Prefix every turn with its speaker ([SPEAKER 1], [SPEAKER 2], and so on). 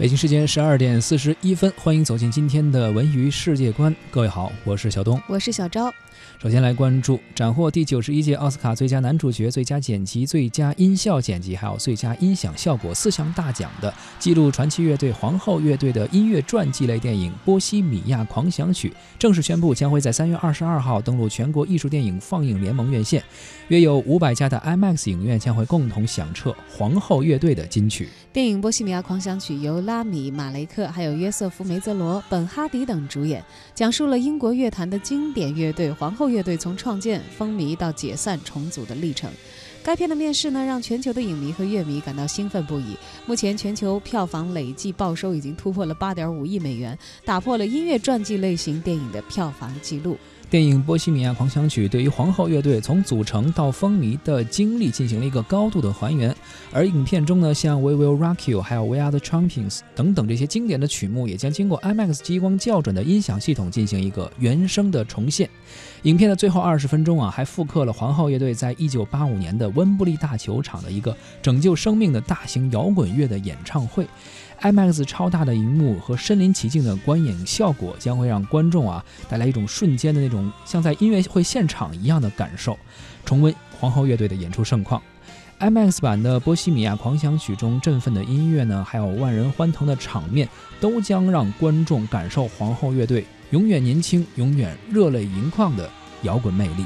[SPEAKER 1] 北京时间十二点四十一分，欢迎走进今天的文娱世界观。各位好，我是小东，
[SPEAKER 2] 我是小昭。
[SPEAKER 1] 首先来关注斩获第九十一届奥斯卡最佳男主角、最佳剪辑、最佳音效剪辑，还有最佳音响效果四项大奖的记录传奇乐队皇后乐队的音乐传记类电影《波西米亚狂想曲》正式宣布，将会在三月二十二号登陆全国艺术电影放映联盟院线，约有五百家的 IMAX 影院将会共同响彻皇后乐队的金曲。
[SPEAKER 2] 电影《波西米亚狂想曲》由拉米·马雷克、还有约瑟夫·梅泽罗、本·哈迪等主演，讲述了英国乐坛的经典乐队皇后。乐队从创建、风靡到解散、重组的历程。该片的面世呢，让全球的影迷和乐迷感到兴奋不已。目前全球票房累计报收已经突破了八点五亿美元，打破了音乐传记类型电影的票房记录。
[SPEAKER 1] 电影《波西米亚狂想曲》对于皇后乐队从组成到风靡的经历进行了一个高度的还原，而影片中呢，像《We Will Rock You》还有《We Are the Champions》等等这些经典的曲目，也将经过 IMAX 激光校准的音响系统进行一个原声的重现。影片的最后二十分钟啊，还复刻了皇后乐队在一九八五年的温布利大球场的一个拯救生命的大型摇滚乐的演唱会。IMAX 超大的荧幕和身临其境的观影效果，将会让观众啊带来一种瞬间的那种像在音乐会现场一样的感受。重温皇后乐队的演出盛况，IMAX 版的《波西米亚狂想曲》中振奋的音乐呢，还有万人欢腾的场面，都将让观众感受皇后乐队永远年轻、永远热泪盈眶的摇滚魅力。